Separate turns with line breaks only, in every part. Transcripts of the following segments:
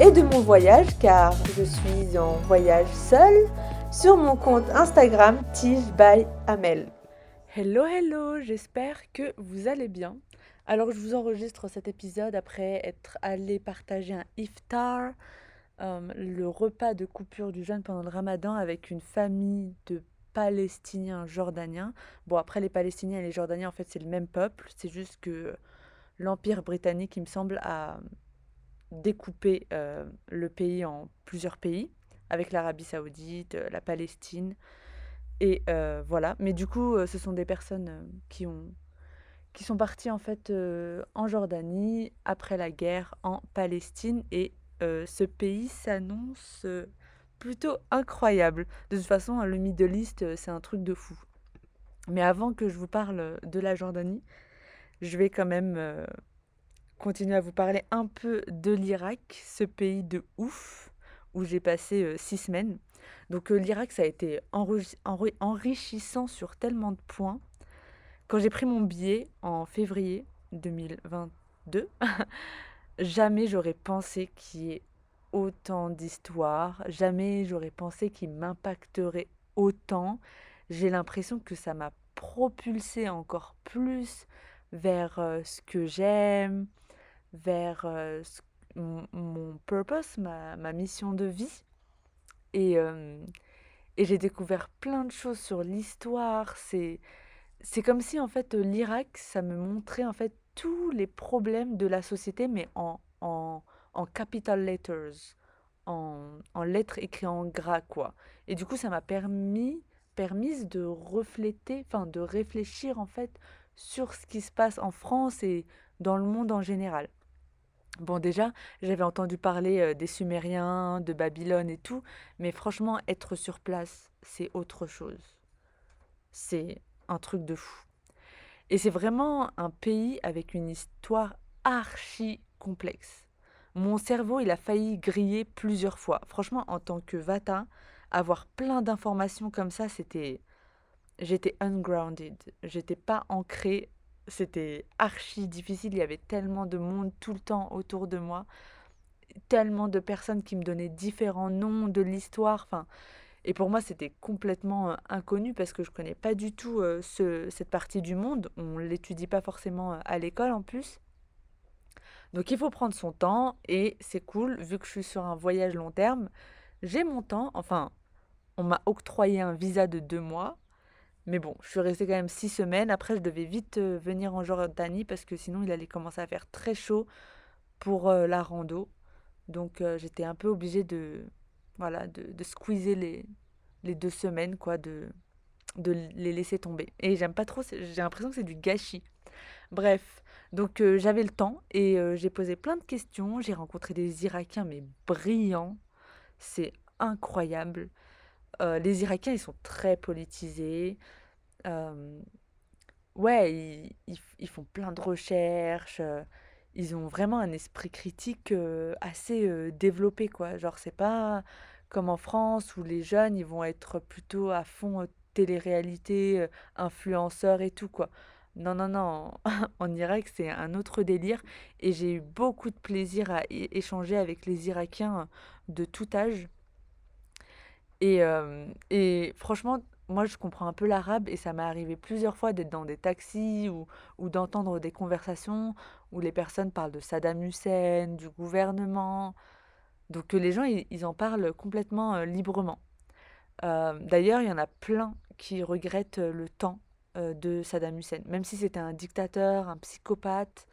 et de mon voyage car je suis en voyage seule sur mon compte Instagram Tige by Amel. Hello hello, j'espère que vous allez bien. Alors je vous enregistre cet épisode après être allé partager un iftar, euh, le repas de coupure du jeûne pendant le ramadan avec une famille de Palestiniens jordaniens. Bon après les Palestiniens et les Jordaniens en fait c'est le même peuple, c'est juste que l'Empire britannique il me semble a découper euh, le pays en plusieurs pays, avec l'Arabie saoudite, euh, la Palestine, et euh, voilà. Mais du coup, ce sont des personnes qui, ont, qui sont parties en fait en Jordanie après la guerre en Palestine, et ce pays s'annonce plutôt incroyable. De toute façon, le Middle East, c'est un truc de fou. Mais avant que je vous parle de la Jordanie, je vais quand même continuer à vous parler un peu de l'Irak, ce pays de ouf où j'ai passé euh, six semaines. Donc euh, l'Irak, ça a été enrichissant sur tellement de points. Quand j'ai pris mon billet en février 2022, jamais j'aurais pensé qu'il y ait autant d'histoires, jamais j'aurais pensé qu'il m'impacterait autant. J'ai l'impression que ça m'a propulsé encore plus vers euh, ce que j'aime, vers mon, purpose, ma, mission de vie. Et, et j'ai découvert plein de choses sur l'histoire. C'est, c'est comme si en fait l'Irak, ça me montrait en fait tous les problèmes de la société, mais en, en, en capital letters, en, en lettres écrites en gras, quoi. Et du coup, ça m'a permis, permis de refléter, enfin de réfléchir en fait sur ce qui se passe en France et dans le monde en général. Bon, déjà, j'avais entendu parler des Sumériens, de Babylone et tout, mais franchement, être sur place, c'est autre chose. C'est un truc de fou. Et c'est vraiment un pays avec une histoire archi complexe. Mon cerveau, il a failli griller plusieurs fois. Franchement, en tant que Vata, avoir plein d'informations comme ça, c'était. J'étais ungrounded. J'étais pas ancrée c'était archi difficile. Il y avait tellement de monde tout le temps autour de moi, tellement de personnes qui me donnaient différents noms de l'histoire. Enfin, et pour moi, c'était complètement euh, inconnu parce que je connais pas du tout euh, ce, cette partie du monde. On l'étudie pas forcément euh, à l'école en plus. Donc il faut prendre son temps et c'est cool, vu que je suis sur un voyage long terme, j'ai mon temps, enfin, on m'a octroyé un visa de deux mois, mais bon, je suis restée quand même six semaines. Après, je devais vite euh, venir en Jordanie parce que sinon, il allait commencer à faire très chaud pour euh, la rando. Donc, euh, j'étais un peu obligée de, voilà, de, de squeezer les, les deux semaines, quoi, de, de les laisser tomber. Et j'aime pas trop, j'ai l'impression que c'est du gâchis. Bref, donc j'avais le temps et j'ai posé plein de questions. J'ai rencontré des Irakiens, mais brillants. C'est incroyable. les Irakiens, ils sont très politisés ouais, ils, ils, font plein de recherches. ils ont vraiment un esprit critique assez développé, quoi. Genre, c'est pas comme en France où les jeunes, ils vont être plutôt à fond télé-réalité, influenceurs et tout, quoi. Non, non, non, en Irak, c'est un autre délire. Et j'ai eu beaucoup de plaisir à échanger avec les Irakiens de tout âge. Et, et franchement, moi, je comprends un peu l'arabe et ça m'est arrivé plusieurs fois d'être dans des taxis ou, d'entendre des conversations où les personnes parlent de Saddam Hussein, du gouvernement. Donc que les gens, ils, en parlent complètement euh, librement. Euh, d'ailleurs, il y en a plein qui regrettent euh, le temps de Saddam Hussein. Même si c'était un dictateur, un psychopathe,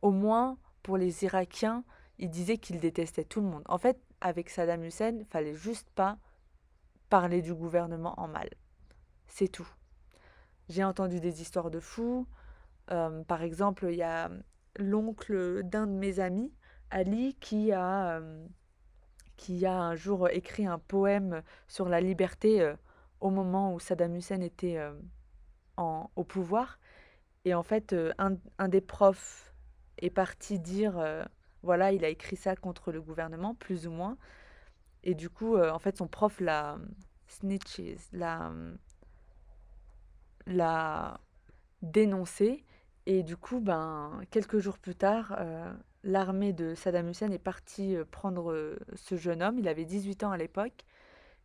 au moins pour les Irakiens, ils disaient qu'ils détestaient tout le monde. En fait, avec Saddam Hussein, il fallait juste pas parler du gouvernement en mal. C'est tout. J'ai entendu des histoires de fous. Euh, par exemple, il y a l'oncle d'un de mes amis, Ali, qui a, euh, qui a un jour écrit un poème sur la liberté au moment où Saddam Hussein était en, au pouvoir. Et en fait, un, un des profs est parti dire, voilà, il a écrit ça contre le gouvernement, plus ou moins. Et du coup, en fait, son prof l'a snitches, l'a dénoncé. Et du coup, ben, quelques jours plus tard, l'armée de Saddam Hussein est partie prendre ce jeune homme. Il avait 18 ans à l'époque.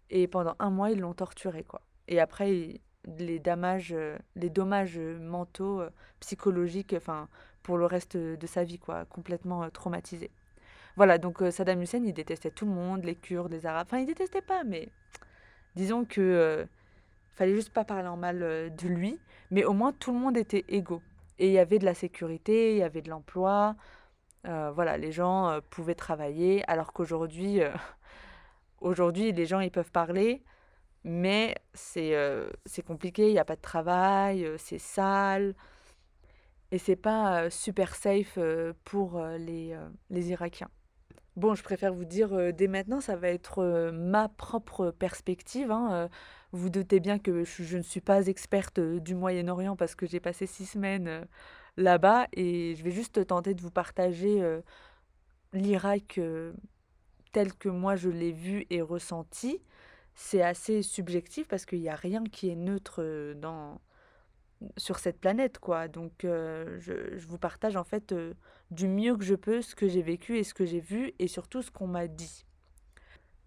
Et pendant un mois, ils l'ont torturé, quoi. Et après, les dommages, les dommages mentaux, psychologiques, enfin, pour le reste de sa vie, quoi, complètement traumatisé. Voilà, donc Saddam Hussein, il détestait tout le monde, les Kurdes, les Arabes. Enfin, il détestait pas, mais disons que fallait juste pas parler en mal de lui, mais au moins tout le monde était égaux. Et il y avait de la sécurité, il y avait de l'emploi. voilà, les gens pouvaient travailler, alors qu'aujourd'hui, aujourd'hui, les gens ils peuvent parler, mais c'est c'est compliqué, il n'y a pas de travail, c'est sale. Et c'est pas super safe pour les, les Irakiens. Bon, je préfère vous dire dès maintenant, ça va être ma propre perspective. Hein, vous doutez bien que je, ne suis pas experte du Moyen-Orient parce que j'ai passé six semaines là-bas et je vais juste tenter de vous partager l'Irak tel que moi je l'ai vu et ressenti. C'est assez subjectif parce qu'il n'y a rien qui est neutre dans, sur cette planète, quoi. Donc, euh, je, je, vous partage en fait euh, du mieux que je peux ce que j'ai vécu et ce que j'ai vu et surtout ce qu'on m'a dit.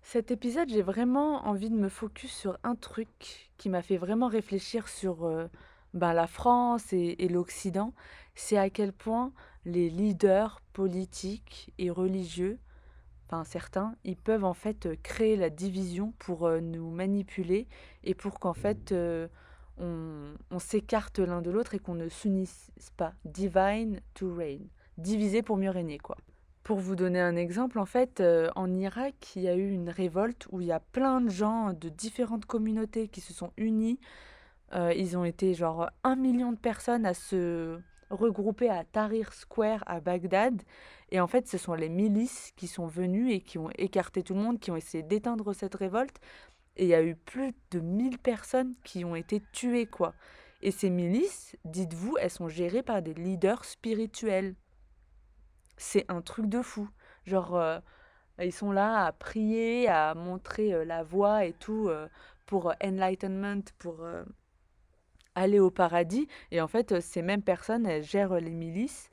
Cet épisode, j'ai vraiment envie de me focus sur un truc qui m'a fait vraiment réfléchir sur euh, ben, la France et, et l'Occident. C'est à quel point les leaders politiques et religieux, enfin certains, ils peuvent en fait créer la division pour nous manipuler et pour qu'en fait on, s'écarte l'un de l'autre et qu'on ne s'unisse pas. Divine to reign. Diviser pour mieux régner, quoi. Pour vous donner un exemple, en fait, euh, en Irak, il y a eu une révolte où il y a plein de gens de différentes communautés qui se sont unis. Euh, ils ont été genre un million de personnes à se regrouper à Tahrir Square à Bagdad. Et en fait, ce sont les milices qui sont venues et qui ont écarté tout le monde, qui ont essayé d'éteindre cette révolte. Et il y a eu plus de 1000 personnes qui ont été tuées, quoi. Et ces milices, dites-vous, elles sont gérées par des leaders spirituels. C'est un truc de fou. Genre, euh, ils sont là à prier, à montrer euh, la voie et tout euh, pour enlightenment, pour aller au paradis. Et en fait, ces mêmes personnes, elles gèrent les milices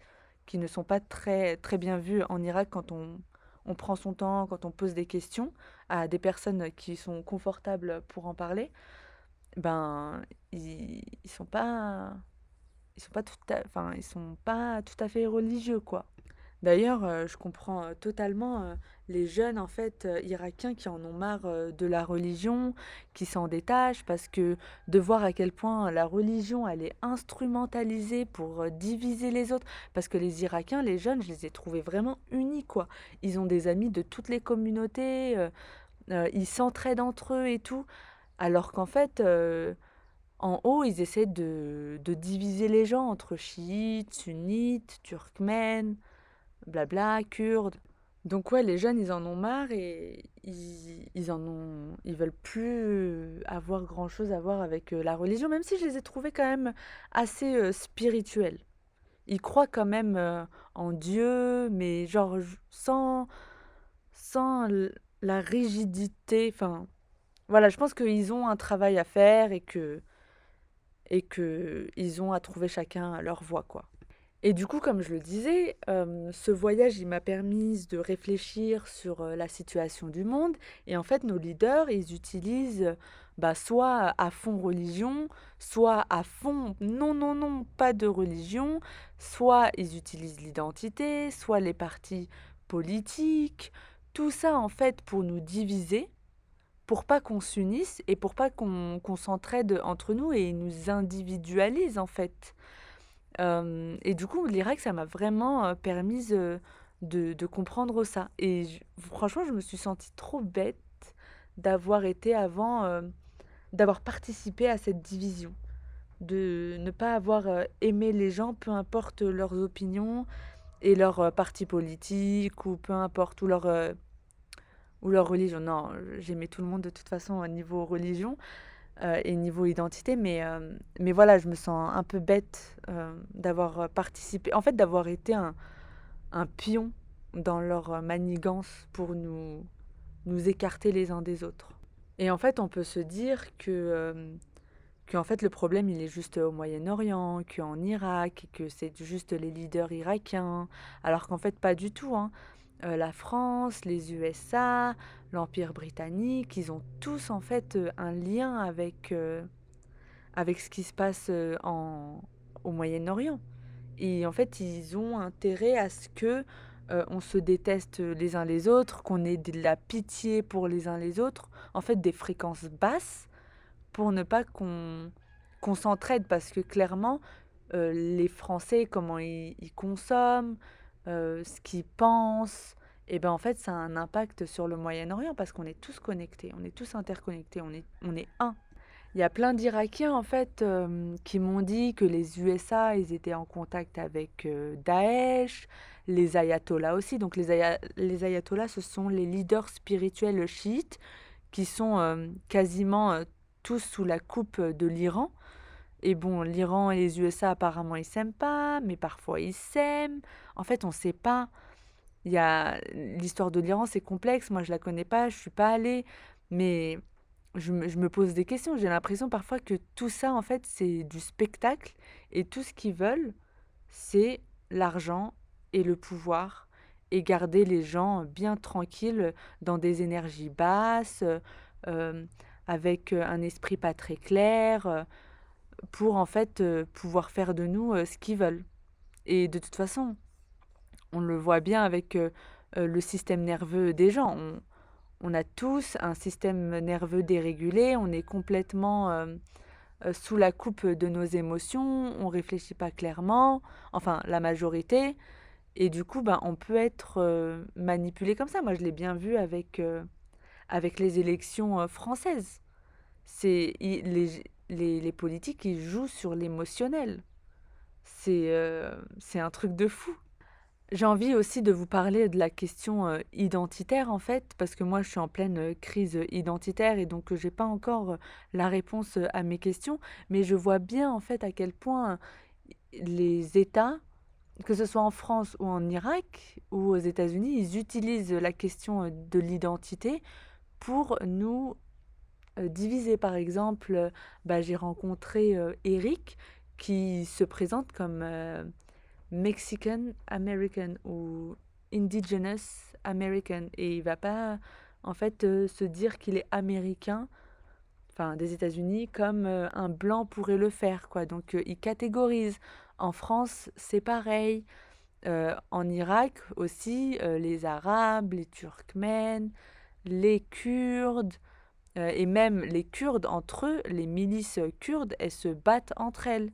qui ne sont pas très, très bien vues en Irak quand on, on prend son temps, quand on pose des questions à des personnes qui sont confortables pour en parler, ben ils, ils sont pas ils sont pas tout à, enfin ils sont pas tout à fait religieux quoi. D'ailleurs, euh, je comprends euh, totalement euh, les jeunes en fait irakiens qui en ont marre de la religion, qui s'en détachent parce que de voir à quel point la religion elle est instrumentalisée pour diviser les autres. Parce que les Irakiens, les jeunes, je les ai trouvés vraiment unis quoi. Ils ont des amis de toutes les communautés, ils s'entraident entre eux et tout. Alors qu'en fait en haut, ils essaient de, de diviser les gens entre chiites, sunnites, turkmènes, blabla, kurdes. Donc ouais, les jeunes, ils en ont marre et ils, ils en ont, ils veulent plus avoir grand chose à voir avec euh, la religion, même si je les ai trouvés quand même assez euh, spirituels. Ils croient quand même euh, en Dieu, mais genre sans, sans la rigidité. Enfin, voilà, je pense qu'ils ont un travail à faire et que et que ils ont à trouver chacun leur voie, quoi. Et du coup, comme je le disais, euh, ce voyage, il m'a permis de réfléchir sur euh, la situation du monde. Et en fait, nos leaders, ils utilisent bah, soit à fond religion, soit à fond non, non, non, pas de religion, soit ils utilisent l'identité, soit les partis politiques. Tout ça, en fait, pour nous diviser, pour pas qu'on s'unisse et pour pas qu'on s'entraide entre nous et nous individualise, en fait et du coup, l'Irak, ça m'a vraiment permis de, comprendre ça. Et franchement, je me suis sentie trop bête d'avoir été avant, d'avoir participé à cette division, de ne pas avoir aimé les gens, peu importe leurs opinions et leur parti politique ou peu importe, ou leur, ou leur religion. Non, j'aimais tout le monde de toute façon au niveau religion euh, et niveau identité, mais, euh, mais voilà, je me sens un peu bête euh, d'avoir participé, en fait d'avoir été un, un pion dans leur manigance pour nous, nous écarter les uns des autres. Et en fait, on peut se dire que, que en fait, le problème, il est juste au Moyen-Orient, qu'en Irak, que c'est juste les leaders irakiens, alors qu'en fait, pas du tout. Hein. Euh, la France, les USA, l'Empire britannique, ils ont tous en fait euh, un lien avec, euh, avec ce qui se passe en, au Moyen-Orient. Et en fait, ils ont intérêt à ce que on se déteste les uns les autres, qu'on ait de la pitié pour les uns les autres, en fait des fréquences basses, pour ne pas qu'on s'entraide, parce que clairement, les Français, comment ils consomment, euh, ce qu'ils pensent, et ben en fait ça a un impact sur le Moyen-Orient parce qu'on est tous connectés, on est tous interconnectés, on est, on est un. Il y a plein d'Irakiens en fait euh, qui m'ont dit que les USA ils étaient en contact avec euh, Daesh, les ayatollahs aussi. Donc les, ayatollahs ce sont les leaders spirituels chiites qui sont quasiment tous sous la coupe de l'Iran. Et bon, l'Iran et les USA, apparemment, ils s'aiment pas, mais parfois ils s'aiment. En fait, on ne sait pas. Il y a l'histoire de l'Iran, c'est complexe. Moi, je la connais pas, je suis pas allée, mais je me, pose des questions. J'ai l'impression parfois que tout ça, en fait, c'est du spectacle et tout ce qu'ils veulent, c'est l'argent et le pouvoir et garder les gens bien tranquilles dans des énergies basses, euh, avec un esprit pas très clair pour en fait euh, pouvoir faire de nous euh, ce qu'ils veulent. Et de toute façon, on le voit bien avec euh, le système nerveux des gens. On, on, a tous un système nerveux dérégulé, on est complètement sous la coupe de nos émotions, on réfléchit pas clairement, enfin la majorité. Et du coup, ben, on peut être manipulé comme ça. Moi, je l'ai bien vu avec, avec les élections françaises. C'est les, les, politiques, ils jouent sur l'émotionnel. C'est euh, c'est un truc de fou. J'ai envie aussi de vous parler de la question euh, identitaire en fait, parce que moi je suis en pleine euh, crise identitaire et donc j'ai pas encore la réponse à mes questions, mais je vois bien en fait à quel point les États, que ce soit en France ou en Irak ou aux États-Unis, ils utilisent la question de l'identité pour nous euh, divisé. Par exemple, euh, bah, j'ai rencontré euh, Eric qui se présente comme Mexican American ou Indigenous American. Et il va pas en fait se dire qu'il est américain enfin des États-Unis comme un blanc pourrait le faire quoi. Donc il catégorise. En France c'est pareil. En Irak aussi les Arabes les Turkmènes les Kurdes euh, et même les Kurdes entre eux, les milices kurdes, elles se battent entre elles.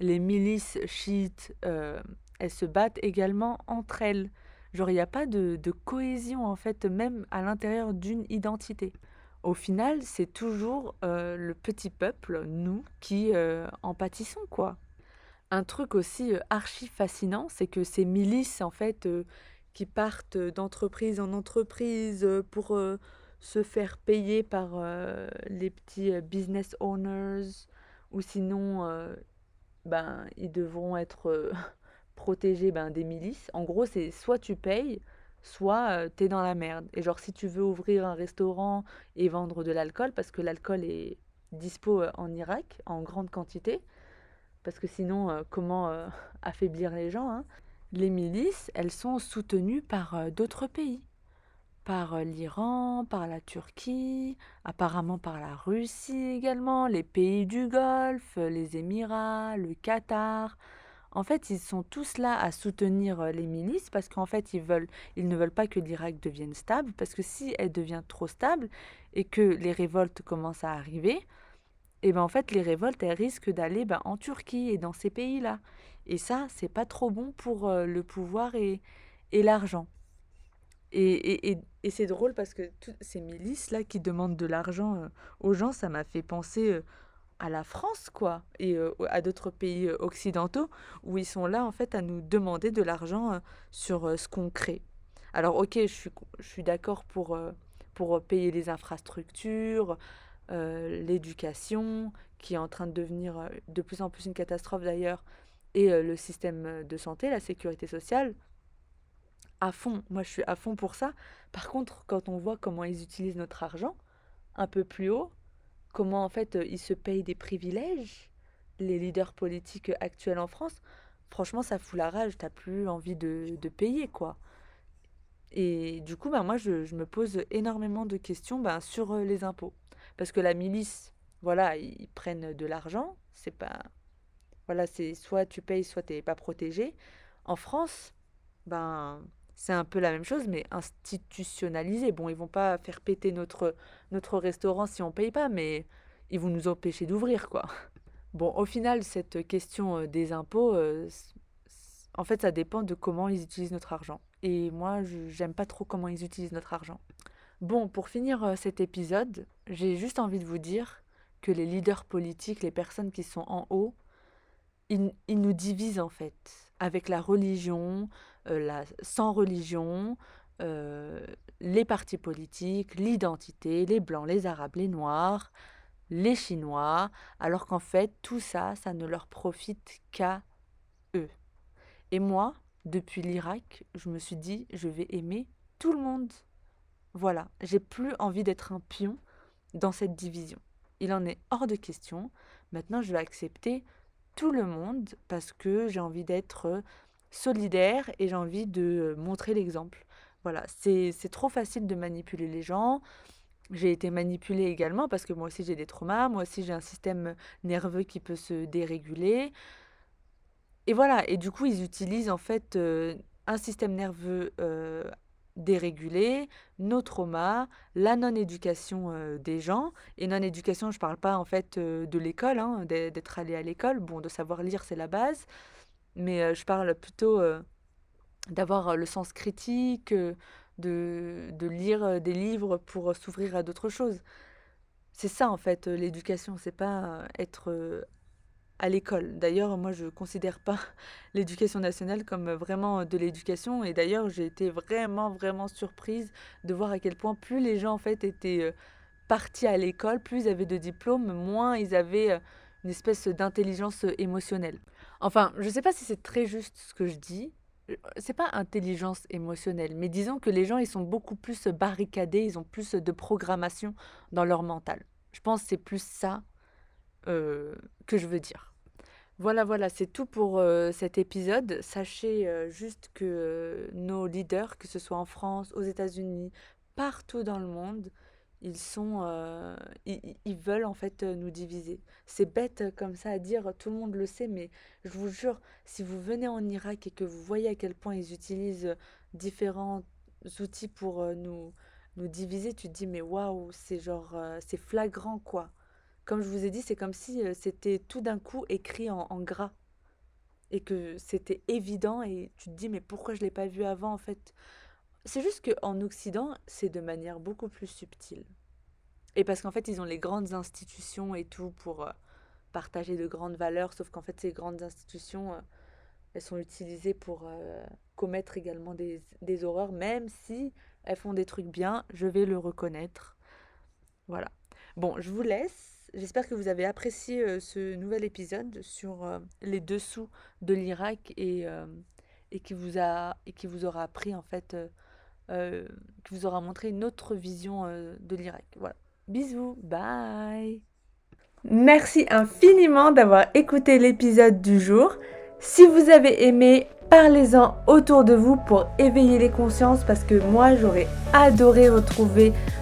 Les milices chiites, euh, elles se battent également entre elles. Genre, il n'y a pas de, cohésion, en fait, même à l'intérieur d'une identité. Au final, c'est toujours euh, le petit peuple, nous, qui en pâtissons, quoi. Un truc aussi archi fascinant, c'est que ces milices, en fait, qui partent d'entreprise en entreprise pour se faire payer par euh, les petits euh, business owners ou sinon euh, ben, ils devront être protégés ben, des milices. En gros, c'est soit tu payes, soit tu es dans la merde. Et genre, si tu veux ouvrir un restaurant et vendre de l'alcool, parce que l'alcool est dispo en Irak en grande quantité, parce que sinon, comment affaiblir les gens hein Les milices, elles sont soutenues par d'autres pays par l'Iran, par la Turquie, apparemment par la Russie également, les pays du Golfe, les Émirats, le Qatar. En fait, ils sont tous là à soutenir les milices parce qu'en fait, ils, veulent, ils ne veulent pas que l'Irak devienne stable parce que si elle devient trop stable et que les révoltes commencent à arriver, et eh ben en fait, les révoltes, elles risquent d'aller ben, en Turquie et dans ces pays-là. Et ça, c'est pas trop bon pour le pouvoir et, et l'argent. Et, et, c'est drôle parce que toutes ces milices-là qui demandent de l'argent euh, aux gens, ça m'a fait penser euh, à la France, quoi, et euh, à d'autres pays occidentaux, où ils sont là, en fait, à nous demander de l'argent sur ce qu'on crée. Alors, ok, je suis, je suis d'accord pour pour payer les infrastructures, l'éducation, qui est en train de devenir de plus en plus une catastrophe d'ailleurs, et le système de santé, la sécurité sociale. À fond, moi je suis à fond pour ça. Par contre, quand on voit comment ils utilisent notre argent, un peu plus haut, comment en fait ils se payent des privilèges, les leaders politiques actuels en France, franchement ça fout la rage, t'as plus envie de, de payer quoi. Et du coup, bah, moi, je, je me pose énormément de questions bah, sur euh, les impôts. Parce que la milice, voilà, ils prennent de l'argent. C'est pas. Voilà, c'est soit tu payes, soit tu n'es pas protégé. En France, ben, c'est un peu la même chose, mais institutionnalisé. Bon, ils vont pas faire péter notre, notre restaurant si on paye pas, mais ils vont nous empêcher d'ouvrir, quoi. Bon, au final, cette question euh, des impôts, euh, en fait, ça dépend de comment ils utilisent notre argent. Et moi, j'aime pas trop comment ils utilisent notre argent. Bon, pour finir euh, cet épisode, j'ai juste envie de vous dire que les leaders politiques, les personnes qui sont en haut, ils, nous divisent en fait, avec la religion, euh, sans religion, euh, les partis politiques, l'identité, les blancs, les arabes, les noirs, les chinois, alors qu'en fait, tout ça, ça ne leur profite qu'à eux. Et moi, depuis l'Irak, je me suis dit, je vais aimer tout le monde. Voilà, j'ai plus envie d'être un pion dans cette division. Il en est hors de question. Maintenant, je vais accepter tout le monde parce que j'ai envie d'être solidaire et j'ai envie de montrer l'exemple. Voilà, c'est trop facile de manipuler les gens. J'ai été manipulée également parce que moi aussi j'ai des traumas, moi aussi j'ai un système nerveux qui peut se déréguler. Et voilà, et du coup, ils utilisent en fait euh, un système nerveux euh, dérégulé, nos traumas, la non-éducation euh, des gens. Et non-éducation, je ne parle pas en fait de l'école, hein, d'être allé à l'école. Bon, de savoir lire, c'est la base. Mais je parle plutôt d'avoir le sens critique, de, de lire des livres pour s'ouvrir à d'autres choses. C'est ça en fait l'éducation, c'est pas être à l'école. D'ailleurs, moi, je ne considère pas l'éducation nationale comme vraiment de l'éducation. Et d'ailleurs, j'ai été vraiment, vraiment surprise de voir à quel point plus les gens, en fait, étaient euh, partis à l'école, plus ils avaient de diplômes, moins ils avaient euh, une espèce d'intelligence émotionnelle. Enfin, je ne sais pas si c'est très juste ce que je dis. C'est pas intelligence émotionnelle, mais disons que les gens, ils sont beaucoup plus barricadés, ils ont plus de programmation dans leur mental. Je pense que c'est plus ça euh, que je veux dire. Voilà, voilà, c'est tout pour euh, cet épisode. Sachez euh, juste que euh, nos leaders, que ce soit en France, aux États-Unis, partout dans le monde, ils sont, ils, veulent en fait nous diviser. C'est bête comme ça à dire, tout le monde le sait, mais je vous jure, si vous venez en Irak et que vous voyez à quel point ils utilisent différents outils pour nous, nous diviser, tu te dis mais waouh, c'est genre, c'est flagrant quoi. Comme je vous ai dit, c'est comme si euh, c'était tout d'un coup écrit en, gras et que c'était évident et tu te dis mais pourquoi je l'ai pas vu avant en fait? C'est juste qu'en Occident, c'est de manière beaucoup plus subtile. Et parce qu'en fait, ils ont les grandes institutions et tout pour euh, partager de grandes valeurs, sauf qu'en fait, ces grandes institutions, euh, elles sont utilisées pour commettre également des, des horreurs, même si elles font des trucs bien, je vais le reconnaître. Voilà. Bon, je vous laisse. J'espère que vous avez apprécié ce nouvel épisode sur les dessous de l'Irak et, et, qui vous a, et qui vous aura appris en fait, qui vous aura montré une autre vision de l'Irak. Voilà. Bisous, bye Merci infiniment d'avoir écouté l'épisode du jour. Si vous avez aimé, parlez-en autour de vous pour éveiller les consciences parce que moi j'aurais adoré retrouver